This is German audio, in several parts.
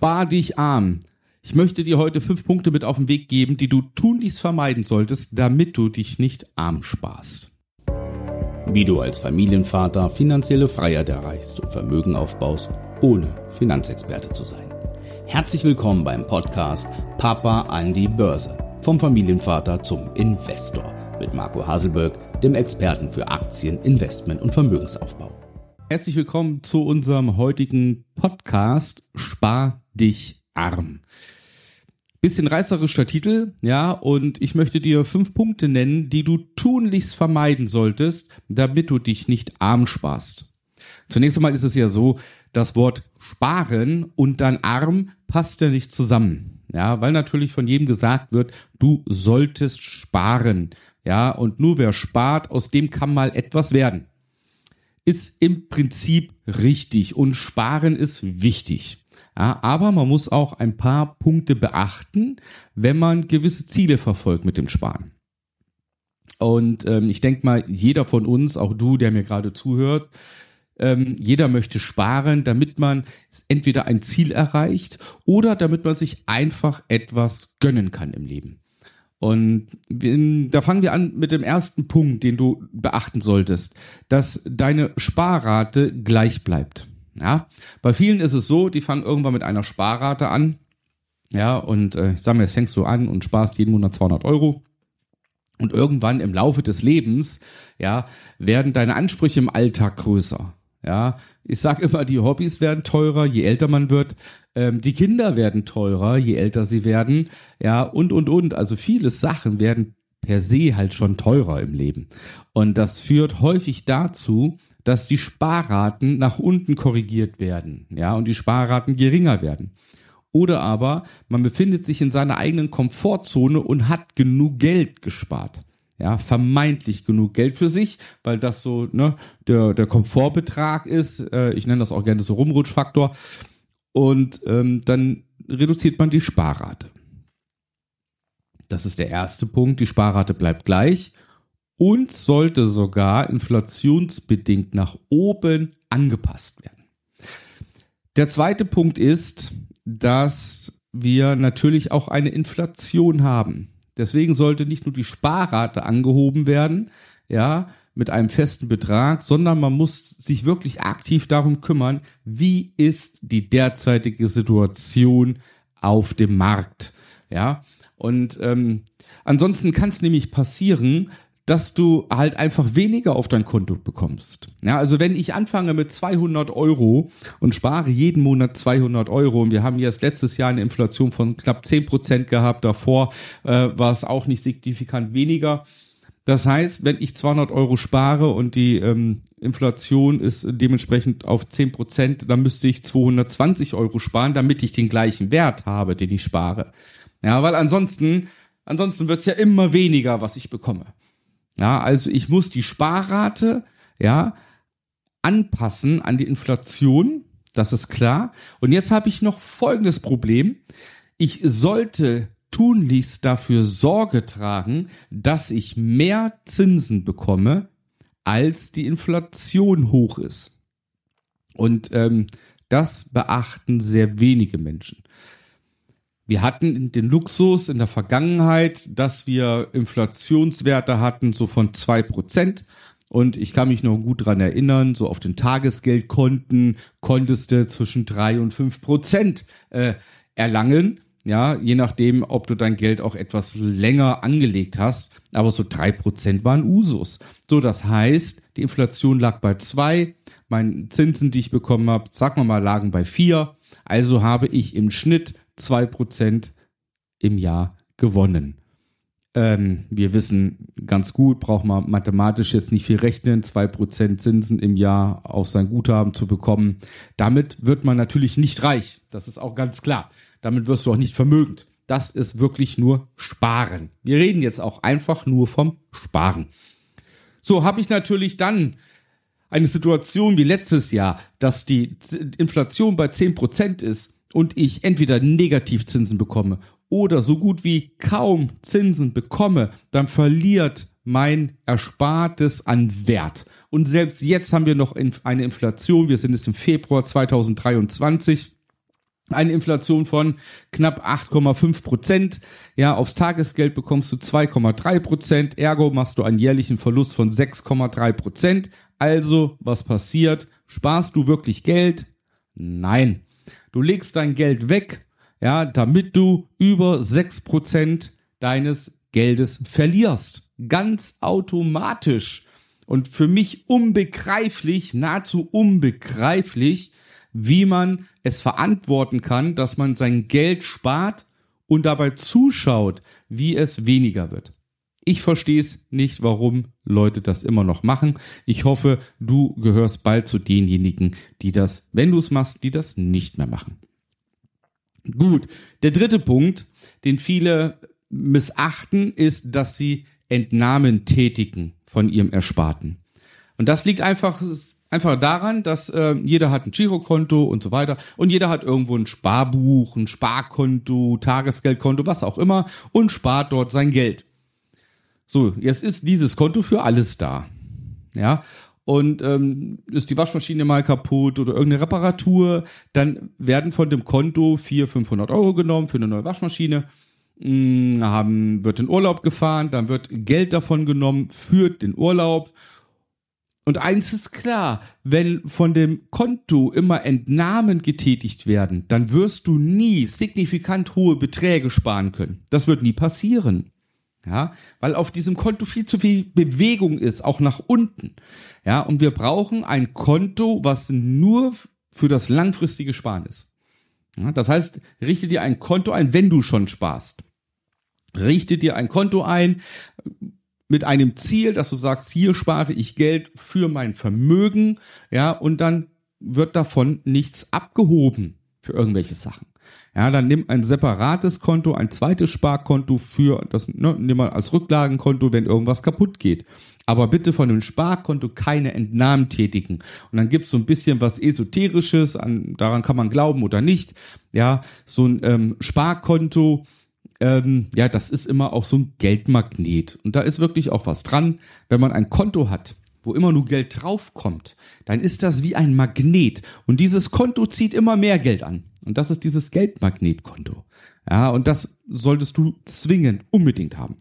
Spar dich arm. Ich möchte dir heute fünf Punkte mit auf den Weg geben, die du tunlichst vermeiden solltest, damit du dich nicht arm sparst. Wie du als Familienvater finanzielle Freiheit erreichst und Vermögen aufbaust, ohne Finanzexperte zu sein. Herzlich willkommen beim Podcast Papa an die Börse. Vom Familienvater zum Investor mit Marco Haselberg, dem Experten für Aktien, Investment und Vermögensaufbau. Herzlich willkommen zu unserem heutigen Podcast Spar dich arm. Bisschen reißerischer Titel, ja, und ich möchte dir fünf Punkte nennen, die du tunlichst vermeiden solltest, damit du dich nicht arm sparst. Zunächst einmal ist es ja so, das Wort sparen und dann arm passt ja nicht zusammen. Ja, weil natürlich von jedem gesagt wird, du solltest sparen. Ja, und nur wer spart, aus dem kann mal etwas werden. Ist im Prinzip richtig und sparen ist wichtig. Ja, aber man muss auch ein paar Punkte beachten, wenn man gewisse Ziele verfolgt mit dem Sparen. Und ähm, ich denke mal, jeder von uns, auch du, der mir gerade zuhört, ähm, jeder möchte sparen, damit man entweder ein Ziel erreicht oder damit man sich einfach etwas gönnen kann im Leben. Und da fangen wir an mit dem ersten Punkt, den du beachten solltest, dass deine Sparrate gleich bleibt. Ja, bei vielen ist es so, die fangen irgendwann mit einer Sparrate an. Ja, und äh, ich sag mal, jetzt fängst du an und sparst jeden Monat 200 Euro. Und irgendwann im Laufe des Lebens, ja, werden deine Ansprüche im Alltag größer. Ja, ich sag immer, die Hobbys werden teurer, je älter man wird. Ähm, die Kinder werden teurer, je älter sie werden. Ja, und, und, und. Also viele Sachen werden per se halt schon teurer im Leben. Und das führt häufig dazu, dass die Sparraten nach unten korrigiert werden, ja, und die Sparraten geringer werden. Oder aber man befindet sich in seiner eigenen Komfortzone und hat genug Geld gespart. Ja, vermeintlich genug Geld für sich, weil das so ne, der, der Komfortbetrag ist. Äh, ich nenne das auch gerne so Rumrutschfaktor. Und ähm, dann reduziert man die Sparrate. Das ist der erste Punkt. Die Sparrate bleibt gleich und sollte sogar inflationsbedingt nach oben angepasst werden. Der zweite Punkt ist, dass wir natürlich auch eine Inflation haben. Deswegen sollte nicht nur die Sparrate angehoben werden, ja, mit einem festen Betrag, sondern man muss sich wirklich aktiv darum kümmern, wie ist die derzeitige Situation auf dem Markt, ja. Und ähm, ansonsten kann es nämlich passieren, dass du halt einfach weniger auf dein Konto bekommst. Ja, also wenn ich anfange mit 200 Euro und spare jeden Monat 200 Euro und wir haben jetzt letztes Jahr eine Inflation von knapp 10 Prozent gehabt, davor äh, war es auch nicht signifikant weniger. Das heißt, wenn ich 200 Euro spare und die ähm, Inflation ist dementsprechend auf 10 Prozent, dann müsste ich 220 Euro sparen, damit ich den gleichen Wert habe, den ich spare. Ja, weil ansonsten, ansonsten wird's ja immer weniger, was ich bekomme. Ja, also ich muss die Sparrate, ja, anpassen an die Inflation. Das ist klar. Und jetzt habe ich noch folgendes Problem. Ich sollte tunlichst dafür Sorge tragen, dass ich mehr Zinsen bekomme, als die Inflation hoch ist. Und ähm, das beachten sehr wenige Menschen. Wir hatten den Luxus in der Vergangenheit, dass wir Inflationswerte hatten, so von zwei Prozent. Und ich kann mich noch gut dran erinnern, so auf den Tagesgeldkonten konntest du zwischen drei und fünf Prozent äh, erlangen. Ja, je nachdem, ob du dein Geld auch etwas länger angelegt hast. Aber so drei Prozent waren Usus. So, das heißt, die Inflation lag bei zwei. Meine Zinsen, die ich bekommen habe, sagen wir mal, lagen bei vier. Also habe ich im Schnitt 2% im Jahr gewonnen. Ähm, wir wissen ganz gut, braucht man mathematisch jetzt nicht viel rechnen, 2% Zinsen im Jahr auf sein Guthaben zu bekommen. Damit wird man natürlich nicht reich. Das ist auch ganz klar. Damit wirst du auch nicht vermögend. Das ist wirklich nur Sparen. Wir reden jetzt auch einfach nur vom Sparen. So habe ich natürlich dann eine Situation wie letztes Jahr, dass die Inflation bei 10% ist und ich entweder Negativzinsen bekomme oder so gut wie kaum Zinsen bekomme, dann verliert mein Erspartes an Wert. Und selbst jetzt haben wir noch eine Inflation. Wir sind jetzt im Februar 2023. eine Inflation von knapp 8,5 Prozent. Ja, aufs Tagesgeld bekommst du 2,3 Prozent. Ergo machst du einen jährlichen Verlust von 6,3 Prozent. Also, was passiert? Sparst du wirklich Geld? Nein. Du legst dein Geld weg, ja, damit du über 6 Prozent deines Geldes verlierst. Ganz automatisch. Und für mich unbegreiflich, nahezu unbegreiflich, wie man es verantworten kann, dass man sein Geld spart und dabei zuschaut, wie es weniger wird. Ich verstehe es nicht, warum Leute das immer noch machen. Ich hoffe, du gehörst bald zu denjenigen, die das, wenn du es machst, die das nicht mehr machen. Gut, der dritte Punkt, den viele missachten, ist, dass sie Entnahmen tätigen von ihrem Ersparten. Und das liegt einfach Einfach daran, dass äh, jeder hat ein Girokonto und so weiter und jeder hat irgendwo ein Sparbuch, ein Sparkonto, Tagesgeldkonto, was auch immer und spart dort sein Geld. So, jetzt ist dieses Konto für alles da. Ja, und ähm, ist die Waschmaschine mal kaputt oder irgendeine Reparatur, dann werden von dem Konto 400, 500 Euro genommen für eine neue Waschmaschine, hm, haben, wird in Urlaub gefahren, dann wird Geld davon genommen für den Urlaub und eins ist klar, wenn von dem Konto immer Entnahmen getätigt werden, dann wirst du nie signifikant hohe Beträge sparen können. Das wird nie passieren. Ja, weil auf diesem Konto viel zu viel Bewegung ist, auch nach unten. Ja, und wir brauchen ein Konto, was nur für das langfristige Sparen ist. Ja, das heißt, richte dir ein Konto ein, wenn du schon sparst. Richte dir ein Konto ein, mit einem Ziel, dass du sagst, hier spare ich Geld für mein Vermögen, ja, und dann wird davon nichts abgehoben für irgendwelche Sachen. Ja, dann nimm ein separates Konto, ein zweites Sparkonto für das, ne, nimm mal als Rücklagenkonto, wenn irgendwas kaputt geht. Aber bitte von dem Sparkonto keine Entnahmen tätigen. Und dann gibt's so ein bisschen was Esoterisches, an, daran kann man glauben oder nicht. Ja, so ein ähm, Sparkonto, ähm, ja, das ist immer auch so ein Geldmagnet. Und da ist wirklich auch was dran. Wenn man ein Konto hat, wo immer nur Geld draufkommt, dann ist das wie ein Magnet. Und dieses Konto zieht immer mehr Geld an. Und das ist dieses Geldmagnetkonto. Ja, und das solltest du zwingend unbedingt haben.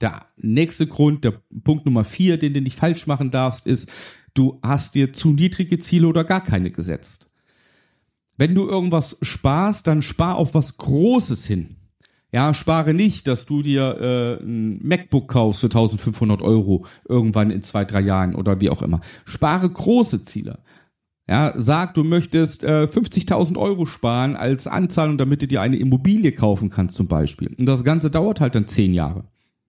Der nächste Grund, der Punkt Nummer vier, den du nicht falsch machen darfst, ist, du hast dir zu niedrige Ziele oder gar keine gesetzt. Wenn du irgendwas sparst, dann spar auf was Großes hin. Ja, spare nicht, dass du dir äh, ein MacBook kaufst für 1500 Euro irgendwann in zwei, drei Jahren oder wie auch immer. Spare große Ziele. Ja, sag, du möchtest äh, 50.000 Euro sparen als Anzahlung, damit du dir eine Immobilie kaufen kannst zum Beispiel. Und das Ganze dauert halt dann zehn Jahre.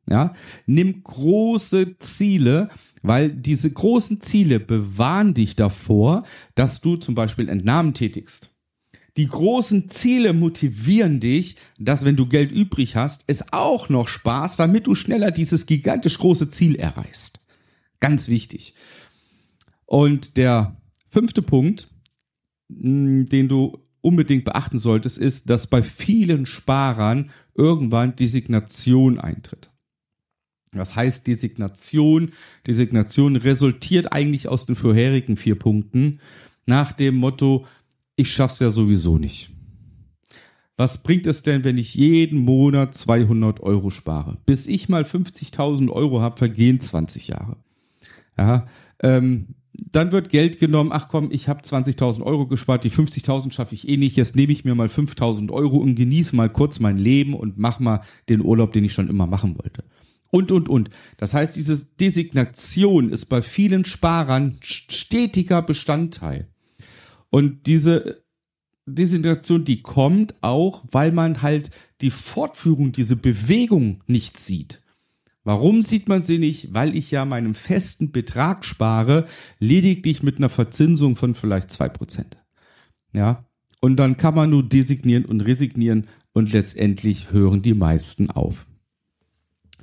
Ja, nimm große Ziele, weil diese großen Ziele bewahren dich davor, dass du zum Beispiel Entnahmen tätigst. Die großen Ziele motivieren dich, dass wenn du Geld übrig hast, es auch noch Spaß, damit du schneller dieses gigantisch große Ziel erreichst. Ganz wichtig. Und der fünfte Punkt, hm, den du unbedingt beachten solltest, ist, dass bei vielen Sparern irgendwann Designation eintritt. Was heißt Designation? Designation resultiert eigentlich aus den vorherigen vier Punkten nach dem Motto, ich schaff's ja sowieso nicht. Was bringt es denn, wenn ich jeden Monat 200 Euro spare? Bis ich mal 50.000 Euro habe, vergehen 20 Jahre. Ja, ähm, dann wird Geld genommen, ach komm, ich habe 20.000 Euro gespart, die 50.000 schaffe ich eh nicht, jetzt nehme ich mir mal 5.000 Euro und genieße mal kurz mein Leben und mach mal den Urlaub, den ich schon immer machen wollte. Und, und, und. Das heißt, diese Designation ist bei vielen Sparern stetiger Bestandteil. Und diese Desintegration, die kommt auch, weil man halt die Fortführung, diese Bewegung nicht sieht. Warum sieht man sie nicht? Weil ich ja meinen festen Betrag spare, lediglich mit einer Verzinsung von vielleicht zwei Prozent. Ja. Und dann kann man nur designieren und resignieren und letztendlich hören die meisten auf.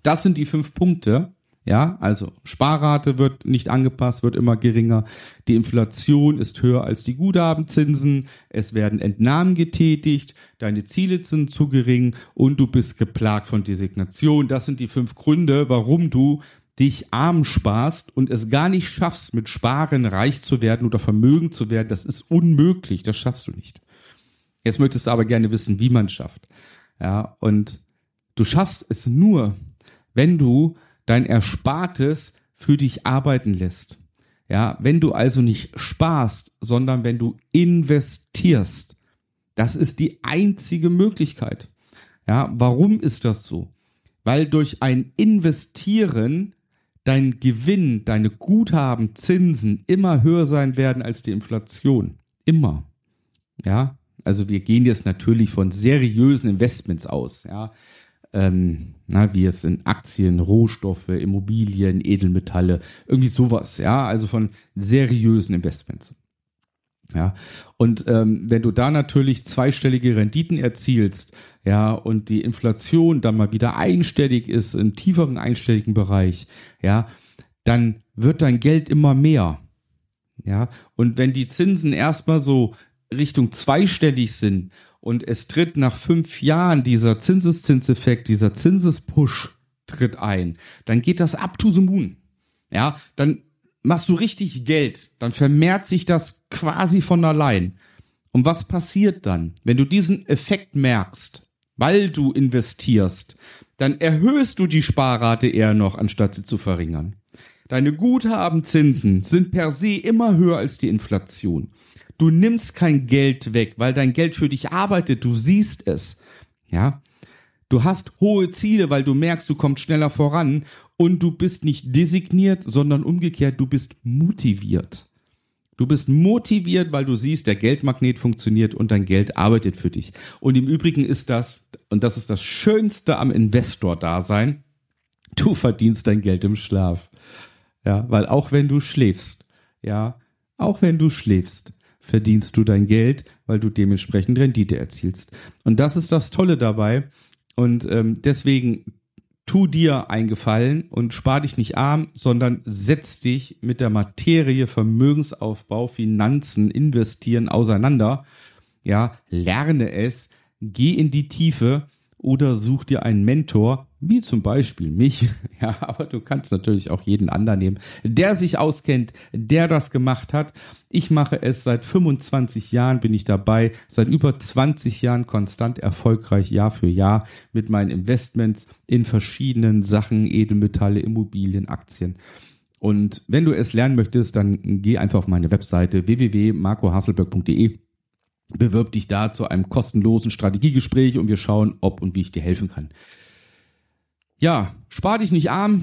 Das sind die fünf Punkte, ja, also Sparrate wird nicht angepasst, wird immer geringer. Die Inflation ist höher als die Guthabenzinsen. Es werden Entnahmen getätigt. Deine Ziele sind zu gering und du bist geplagt von Designation. Das sind die fünf Gründe, warum du dich arm sparst und es gar nicht schaffst, mit Sparen reich zu werden oder Vermögen zu werden. Das ist unmöglich. Das schaffst du nicht. Jetzt möchtest du aber gerne wissen, wie man es schafft. Ja, und du schaffst es nur, wenn du dein Erspartes für dich arbeiten lässt. Ja, wenn du also nicht sparst, sondern wenn du investierst. Das ist die einzige Möglichkeit. Ja, warum ist das so? Weil durch ein Investieren dein Gewinn, deine Guthaben, Zinsen immer höher sein werden als die Inflation. Immer. Ja, also wir gehen jetzt natürlich von seriösen Investments aus. Ja, ähm, na, wie es in Aktien, Rohstoffe, Immobilien, Edelmetalle, irgendwie sowas, ja, also von seriösen Investments. Ja, und ähm, wenn du da natürlich zweistellige Renditen erzielst, ja, und die Inflation dann mal wieder einstellig ist, im tieferen einstelligen Bereich, ja, dann wird dein Geld immer mehr. Ja, und wenn die Zinsen erstmal so Richtung zweistellig sind und es tritt nach fünf Jahren dieser Zinseszinseffekt, dieser Zinsespush tritt ein, dann geht das up to the moon. Ja, dann machst du richtig Geld, dann vermehrt sich das quasi von allein. Und was passiert dann, wenn du diesen Effekt merkst, weil du investierst, dann erhöhst du die Sparrate eher noch, anstatt sie zu verringern. Deine Guthabenzinsen sind per se immer höher als die Inflation. Du nimmst kein Geld weg, weil dein Geld für dich arbeitet. Du siehst es. Ja. Du hast hohe Ziele, weil du merkst, du kommst schneller voran und du bist nicht designiert, sondern umgekehrt, du bist motiviert. Du bist motiviert, weil du siehst, der Geldmagnet funktioniert und dein Geld arbeitet für dich. Und im Übrigen ist das, und das ist das Schönste am Investor-Dasein, du verdienst dein Geld im Schlaf. Ja, weil auch wenn du schläfst, ja, auch wenn du schläfst, verdienst du dein Geld, weil du dementsprechend Rendite erzielst. Und das ist das Tolle dabei. Und ähm, deswegen tu dir einen Gefallen und spar dich nicht arm, sondern setz dich mit der Materie Vermögensaufbau, Finanzen, Investieren auseinander. Ja, lerne es, geh in die Tiefe oder such dir einen Mentor, wie zum Beispiel mich. Ja, aber du kannst natürlich auch jeden anderen nehmen, der sich auskennt, der das gemacht hat. Ich mache es seit 25 Jahren, bin ich dabei, seit über 20 Jahren konstant erfolgreich Jahr für Jahr mit meinen Investments in verschiedenen Sachen, Edelmetalle, Immobilien, Aktien. Und wenn du es lernen möchtest, dann geh einfach auf meine Webseite www.marcohasselberg.de bewirb dich da zu einem kostenlosen Strategiegespräch und wir schauen, ob und wie ich dir helfen kann. Ja, spar dich nicht arm,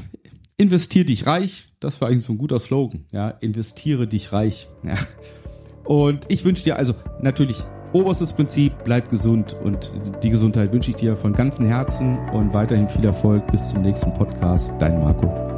investier dich reich. Das war eigentlich so ein guter Slogan. Ja, investiere dich reich. Ja. Und ich wünsche dir also natürlich oberstes Prinzip, bleib gesund und die Gesundheit wünsche ich dir von ganzem Herzen und weiterhin viel Erfolg bis zum nächsten Podcast. Dein Marco.